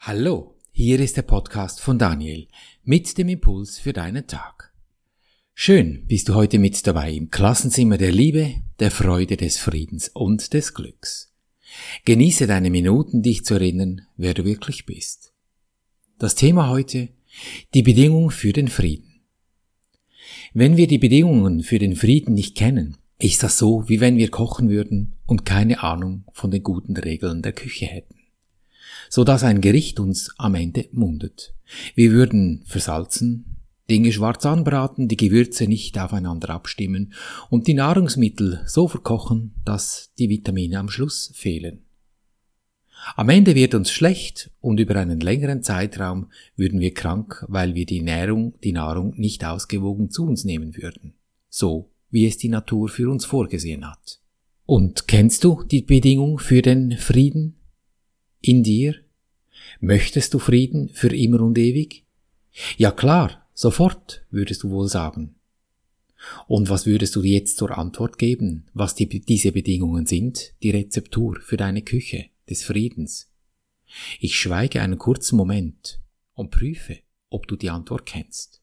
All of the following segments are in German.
Hallo, hier ist der Podcast von Daniel mit dem Impuls für deinen Tag. Schön bist du heute mit dabei im Klassenzimmer der Liebe, der Freude, des Friedens und des Glücks. Genieße deine Minuten, dich zu erinnern, wer du wirklich bist. Das Thema heute, die Bedingung für den Frieden. Wenn wir die Bedingungen für den Frieden nicht kennen, ist das so, wie wenn wir kochen würden und keine Ahnung von den guten Regeln der Küche hätten so dass ein Gericht uns am Ende mundet. Wir würden versalzen, Dinge schwarz anbraten, die Gewürze nicht aufeinander abstimmen und die Nahrungsmittel so verkochen, dass die Vitamine am Schluss fehlen. Am Ende wird uns schlecht und über einen längeren Zeitraum würden wir krank, weil wir die Nährung, die Nahrung nicht ausgewogen zu uns nehmen würden. So wie es die Natur für uns vorgesehen hat. Und kennst du die Bedingung für den Frieden? In dir? Möchtest du Frieden für immer und ewig? Ja klar, sofort, würdest du wohl sagen. Und was würdest du jetzt zur Antwort geben, was die, diese Bedingungen sind, die Rezeptur für deine Küche des Friedens? Ich schweige einen kurzen Moment und prüfe, ob du die Antwort kennst.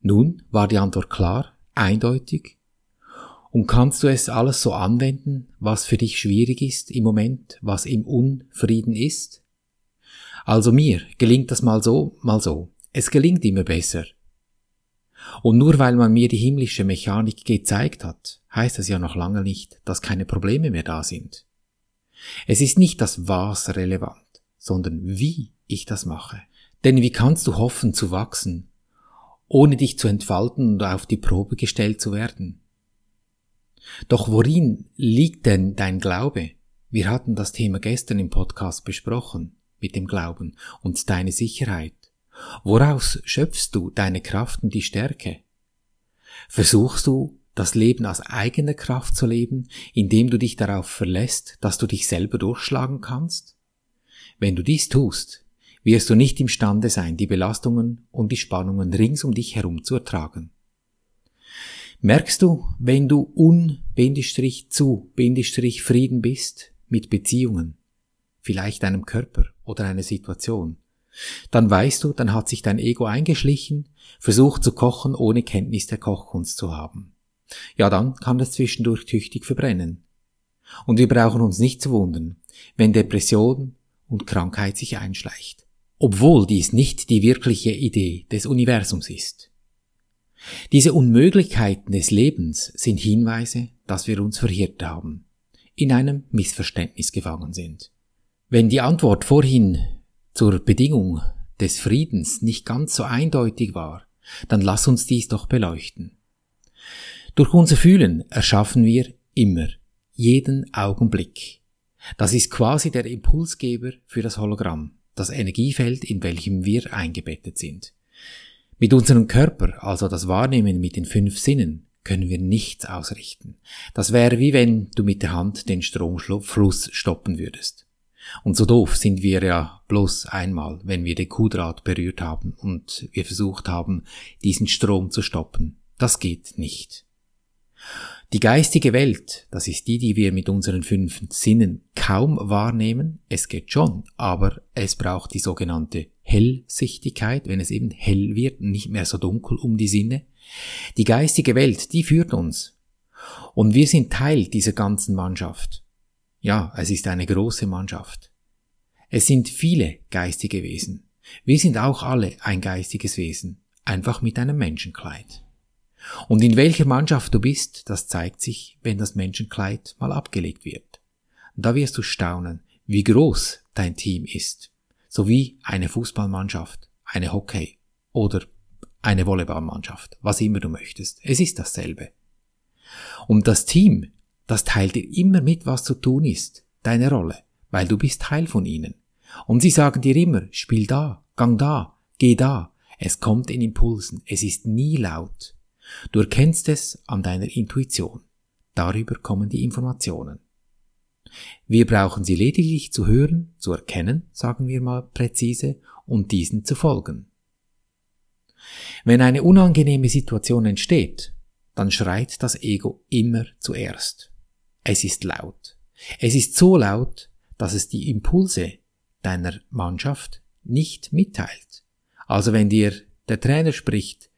Nun war die Antwort klar, eindeutig und kannst du es alles so anwenden, was für dich schwierig ist im Moment, was im Unfrieden ist? Also mir gelingt das mal so, mal so. Es gelingt immer besser. Und nur weil man mir die himmlische Mechanik gezeigt hat, heißt das ja noch lange nicht, dass keine Probleme mehr da sind. Es ist nicht das Was relevant, sondern wie ich das mache. Denn wie kannst du hoffen zu wachsen, ohne dich zu entfalten und auf die Probe gestellt zu werden? Doch worin liegt denn dein Glaube? Wir hatten das Thema gestern im Podcast besprochen, mit dem Glauben und deine Sicherheit. Woraus schöpfst du deine Kraft und die Stärke? Versuchst du, das Leben aus eigener Kraft zu leben, indem du dich darauf verlässt, dass du dich selber durchschlagen kannst? Wenn du dies tust, wirst du nicht imstande sein, die Belastungen und die Spannungen rings um dich herum zu ertragen. Merkst du, wenn du un-zu-Frieden bist mit Beziehungen, vielleicht einem Körper oder einer Situation, dann weißt du, dann hat sich dein Ego eingeschlichen, versucht zu kochen, ohne Kenntnis der Kochkunst zu haben. Ja, dann kann es zwischendurch tüchtig verbrennen. Und wir brauchen uns nicht zu wundern, wenn Depression und Krankheit sich einschleicht. Obwohl dies nicht die wirkliche Idee des Universums ist. Diese Unmöglichkeiten des Lebens sind Hinweise, dass wir uns verirrt haben, in einem Missverständnis gefangen sind. Wenn die Antwort vorhin zur Bedingung des Friedens nicht ganz so eindeutig war, dann lass uns dies doch beleuchten. Durch unser Fühlen erschaffen wir immer, jeden Augenblick. Das ist quasi der Impulsgeber für das Hologramm, das Energiefeld, in welchem wir eingebettet sind. Mit unserem Körper, also das Wahrnehmen mit den fünf Sinnen, können wir nichts ausrichten. Das wäre wie wenn du mit der Hand den Stromfluss stoppen würdest. Und so doof sind wir ja bloß einmal, wenn wir den Kuhdraht berührt haben und wir versucht haben, diesen Strom zu stoppen. Das geht nicht. Die geistige Welt, das ist die, die wir mit unseren fünf Sinnen kaum wahrnehmen, es geht schon, aber es braucht die sogenannte Hellsichtigkeit, wenn es eben hell wird, nicht mehr so dunkel um die Sinne. Die geistige Welt, die führt uns. Und wir sind Teil dieser ganzen Mannschaft. Ja, es ist eine große Mannschaft. Es sind viele geistige Wesen. Wir sind auch alle ein geistiges Wesen, einfach mit einem Menschenkleid. Und in welcher Mannschaft du bist, das zeigt sich, wenn das Menschenkleid mal abgelegt wird. Da wirst du staunen, wie groß dein Team ist, sowie eine Fußballmannschaft, eine Hockey oder eine Volleyballmannschaft, was immer du möchtest. Es ist dasselbe. Und das Team, das teilt dir immer mit, was zu tun ist, deine Rolle, weil du bist Teil von ihnen. Und sie sagen dir immer, spiel da, gang da, geh da. Es kommt in Impulsen, es ist nie laut. Du erkennst es an deiner Intuition. Darüber kommen die Informationen. Wir brauchen sie lediglich zu hören, zu erkennen, sagen wir mal präzise, und diesen zu folgen. Wenn eine unangenehme Situation entsteht, dann schreit das Ego immer zuerst. Es ist laut. Es ist so laut, dass es die Impulse deiner Mannschaft nicht mitteilt. Also wenn dir der Trainer spricht,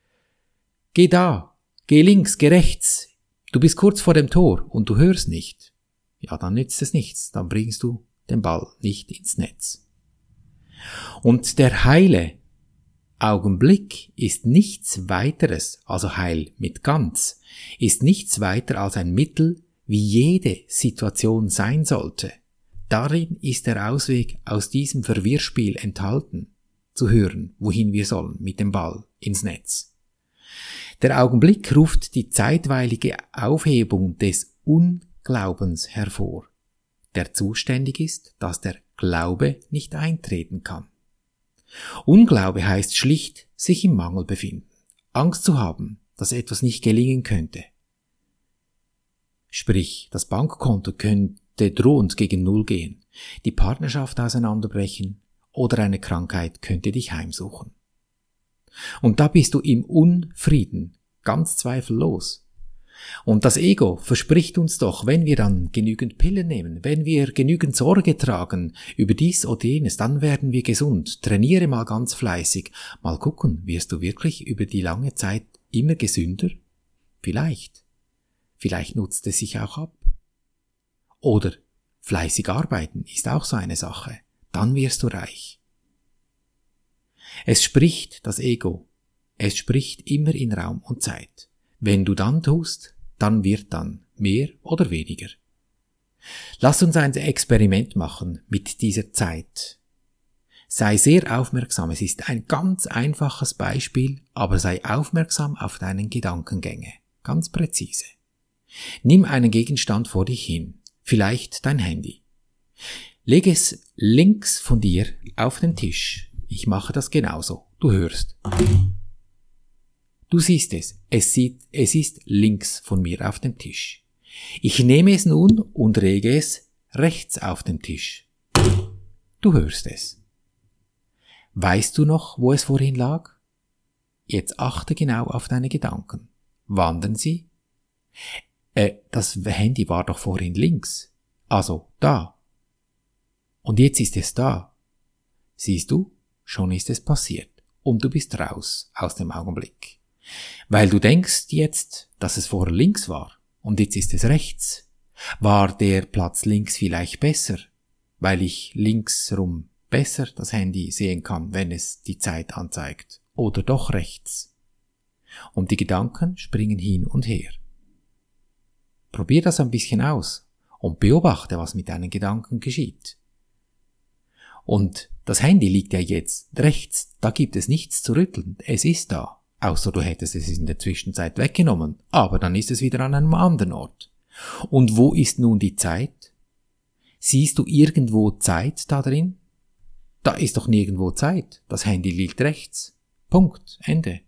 geh da, geh links, geh rechts, du bist kurz vor dem Tor und du hörst nicht, ja, dann nützt es nichts, dann bringst du den Ball nicht ins Netz. Und der heile Augenblick ist nichts weiteres, also heil mit ganz, ist nichts weiter als ein Mittel, wie jede Situation sein sollte. Darin ist der Ausweg aus diesem Verwirrspiel enthalten, zu hören, wohin wir sollen mit dem Ball ins Netz. Der Augenblick ruft die zeitweilige Aufhebung des Unglaubens hervor, der zuständig ist, dass der Glaube nicht eintreten kann. Unglaube heißt schlicht sich im Mangel befinden, Angst zu haben, dass etwas nicht gelingen könnte. Sprich, das Bankkonto könnte drohend gegen Null gehen, die Partnerschaft auseinanderbrechen oder eine Krankheit könnte dich heimsuchen. Und da bist du im Unfrieden, ganz zweifellos. Und das Ego verspricht uns doch, wenn wir dann genügend Pillen nehmen, wenn wir genügend Sorge tragen über dies oder jenes, dann werden wir gesund. Trainiere mal ganz fleißig. Mal gucken, wirst du wirklich über die lange Zeit immer gesünder? Vielleicht. Vielleicht nutzt es sich auch ab. Oder fleißig arbeiten ist auch so eine Sache. Dann wirst du reich. Es spricht das Ego. Es spricht immer in Raum und Zeit. Wenn du dann tust, dann wird dann mehr oder weniger. Lass uns ein Experiment machen mit dieser Zeit. Sei sehr aufmerksam, es ist ein ganz einfaches Beispiel, aber sei aufmerksam auf deinen Gedankengänge, ganz präzise. Nimm einen Gegenstand vor dich hin, vielleicht dein Handy. Leg es links von dir auf den Tisch. Ich mache das genauso. Du hörst. Du siehst es, es, sieht, es ist links von mir auf dem Tisch. Ich nehme es nun und rege es rechts auf den Tisch. Du hörst es. Weißt du noch, wo es vorhin lag? Jetzt achte genau auf deine Gedanken. Wandern sie? Äh, das Handy war doch vorhin links. Also da. Und jetzt ist es da. Siehst du, schon ist es passiert. Und du bist raus aus dem Augenblick. Weil du denkst jetzt, dass es vorher links war und jetzt ist es rechts. War der Platz links vielleicht besser, weil ich linksrum besser das Handy sehen kann, wenn es die Zeit anzeigt, oder doch rechts. Und die Gedanken springen hin und her. Probier das ein bisschen aus und beobachte, was mit deinen Gedanken geschieht. Und das Handy liegt ja jetzt rechts, da gibt es nichts zu rütteln, es ist da. Außer du hättest es in der Zwischenzeit weggenommen, aber dann ist es wieder an einem anderen Ort. Und wo ist nun die Zeit? Siehst du irgendwo Zeit da drin? Da ist doch nirgendwo Zeit. Das Handy liegt rechts. Punkt. Ende.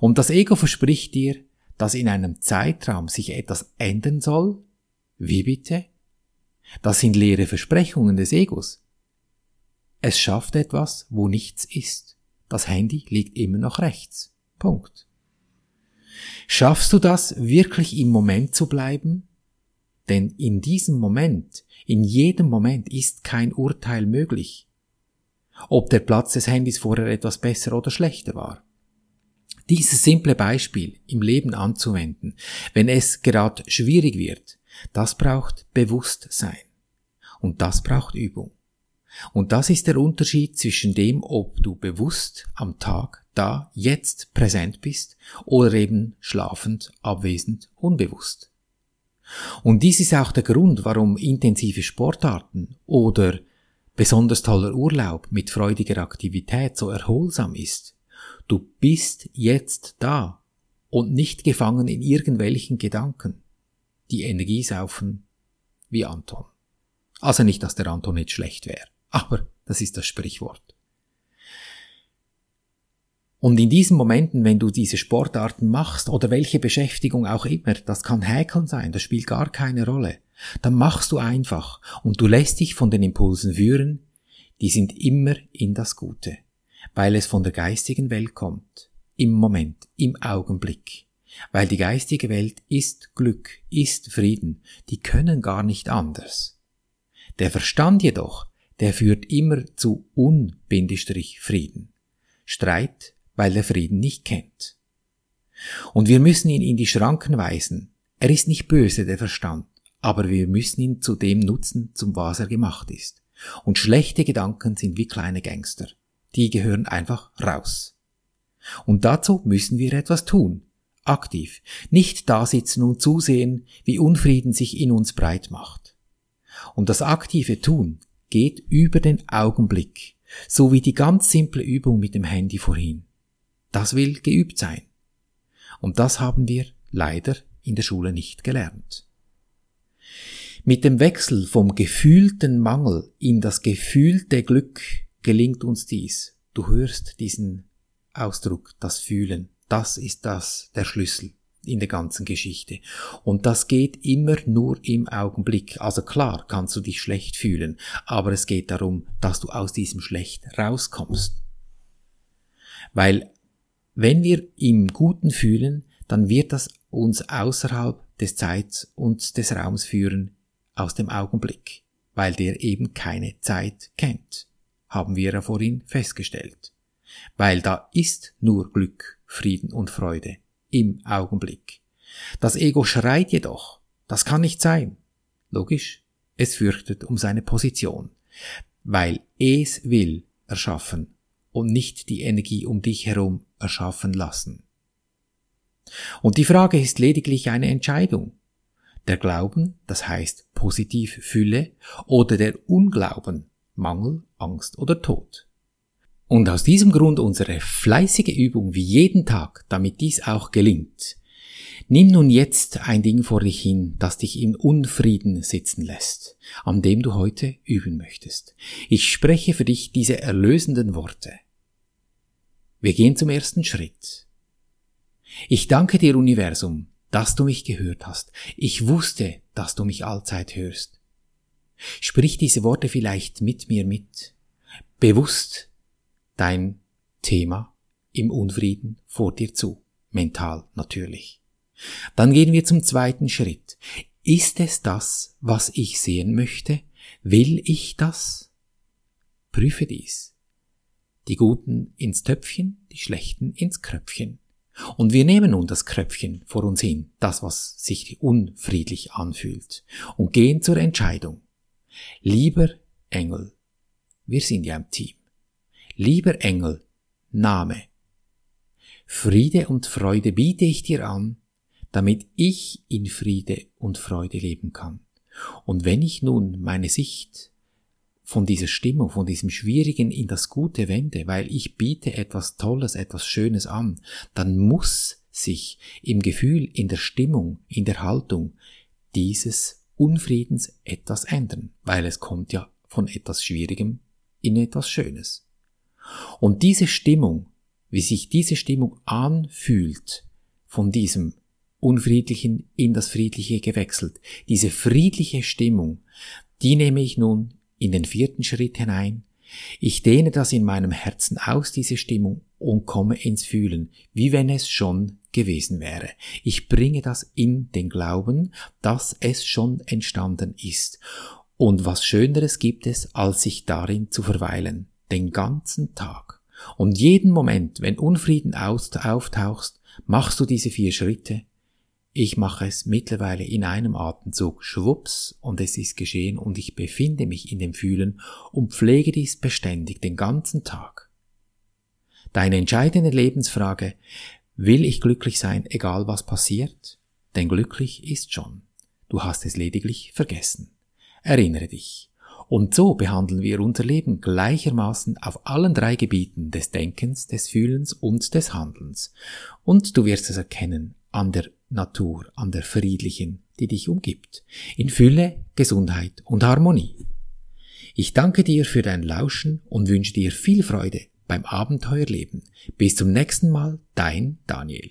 Und das Ego verspricht dir, dass in einem Zeitraum sich etwas ändern soll? Wie bitte? Das sind leere Versprechungen des Egos. Es schafft etwas, wo nichts ist. Das Handy liegt immer noch rechts. Punkt. Schaffst du das, wirklich im Moment zu bleiben? Denn in diesem Moment, in jedem Moment ist kein Urteil möglich. Ob der Platz des Handys vorher etwas besser oder schlechter war. Dieses simple Beispiel im Leben anzuwenden, wenn es gerade schwierig wird, das braucht Bewusstsein. Und das braucht Übung. Und das ist der Unterschied zwischen dem, ob du bewusst am Tag da jetzt präsent bist oder eben schlafend, abwesend, unbewusst. Und dies ist auch der Grund, warum intensive Sportarten oder besonders toller Urlaub mit freudiger Aktivität so erholsam ist. Du bist jetzt da und nicht gefangen in irgendwelchen Gedanken, die Energie saufen wie Anton. Also nicht, dass der Anton nicht schlecht wäre. Aber das ist das Sprichwort. Und in diesen Momenten, wenn du diese Sportarten machst oder welche Beschäftigung auch immer, das kann Häkeln sein, das spielt gar keine Rolle, dann machst du einfach und du lässt dich von den Impulsen führen, die sind immer in das Gute, weil es von der geistigen Welt kommt, im Moment, im Augenblick. Weil die geistige Welt ist Glück, ist Frieden, die können gar nicht anders. Der Verstand jedoch, der führt immer zu Un-Frieden. Streit, weil der Frieden nicht kennt. Und wir müssen ihn in die Schranken weisen. Er ist nicht böse, der Verstand, aber wir müssen ihn zu dem nutzen, zum was er gemacht ist. Und schlechte Gedanken sind wie kleine Gangster. Die gehören einfach raus. Und dazu müssen wir etwas tun. Aktiv. Nicht da sitzen und zusehen, wie Unfrieden sich in uns breit macht. Und das aktive Tun geht über den Augenblick, so wie die ganz simple Übung mit dem Handy vorhin. Das will geübt sein. Und das haben wir leider in der Schule nicht gelernt. Mit dem Wechsel vom gefühlten Mangel in das gefühlte Glück gelingt uns dies. Du hörst diesen Ausdruck, das Fühlen. Das ist das, der Schlüssel in der ganzen Geschichte. Und das geht immer nur im Augenblick. Also klar kannst du dich schlecht fühlen, aber es geht darum, dass du aus diesem Schlecht rauskommst. Weil wenn wir im Guten fühlen, dann wird das uns außerhalb des Zeits und des Raums führen, aus dem Augenblick, weil der eben keine Zeit kennt, haben wir ja vorhin festgestellt. Weil da ist nur Glück, Frieden und Freude im Augenblick. Das Ego schreit jedoch, das kann nicht sein. Logisch, es fürchtet um seine Position, weil es will erschaffen und nicht die Energie um dich herum erschaffen lassen. Und die Frage ist lediglich eine Entscheidung. Der Glauben, das heißt positiv Fülle, oder der Unglauben, Mangel, Angst oder Tod. Und aus diesem Grund unsere fleißige Übung wie jeden Tag, damit dies auch gelingt. Nimm nun jetzt ein Ding vor dich hin, das dich in Unfrieden sitzen lässt, an dem du heute üben möchtest. Ich spreche für dich diese erlösenden Worte. Wir gehen zum ersten Schritt. Ich danke dir, Universum, dass du mich gehört hast. Ich wusste, dass du mich allzeit hörst. Sprich diese Worte vielleicht mit mir mit. Bewusst dein Thema im Unfrieden vor dir zu. Mental natürlich. Dann gehen wir zum zweiten Schritt. Ist es das, was ich sehen möchte? Will ich das? Prüfe dies. Die Guten ins Töpfchen, die Schlechten ins Kröpfchen. Und wir nehmen nun das Kröpfchen vor uns hin, das, was sich unfriedlich anfühlt, und gehen zur Entscheidung. Lieber Engel, wir sind ja im Team. Lieber Engel, Name. Friede und Freude biete ich dir an, damit ich in Friede und Freude leben kann. Und wenn ich nun meine Sicht von dieser Stimmung, von diesem Schwierigen in das Gute wende, weil ich biete etwas Tolles, etwas Schönes an, dann muss sich im Gefühl, in der Stimmung, in der Haltung dieses Unfriedens etwas ändern, weil es kommt ja von etwas Schwierigem in etwas Schönes. Und diese Stimmung, wie sich diese Stimmung anfühlt, von diesem Unfriedlichen in das Friedliche gewechselt, diese friedliche Stimmung, die nehme ich nun in den vierten Schritt hinein. Ich dehne das in meinem Herzen aus, diese Stimmung, und komme ins Fühlen, wie wenn es schon gewesen wäre. Ich bringe das in den Glauben, dass es schon entstanden ist. Und was Schöneres gibt es, als sich darin zu verweilen, den ganzen Tag. Und jeden Moment, wenn Unfrieden auftauchst, machst du diese vier Schritte, ich mache es mittlerweile in einem Atemzug schwupps und es ist geschehen und ich befinde mich in dem Fühlen und pflege dies beständig den ganzen Tag. Deine entscheidende Lebensfrage, will ich glücklich sein, egal was passiert? Denn glücklich ist schon. Du hast es lediglich vergessen. Erinnere dich. Und so behandeln wir unser Leben gleichermaßen auf allen drei Gebieten des Denkens, des Fühlens und des Handelns. Und du wirst es erkennen an der Natur, an der friedlichen, die dich umgibt, in Fülle, Gesundheit und Harmonie. Ich danke dir für dein Lauschen und wünsche dir viel Freude beim Abenteuerleben. Bis zum nächsten Mal, dein Daniel.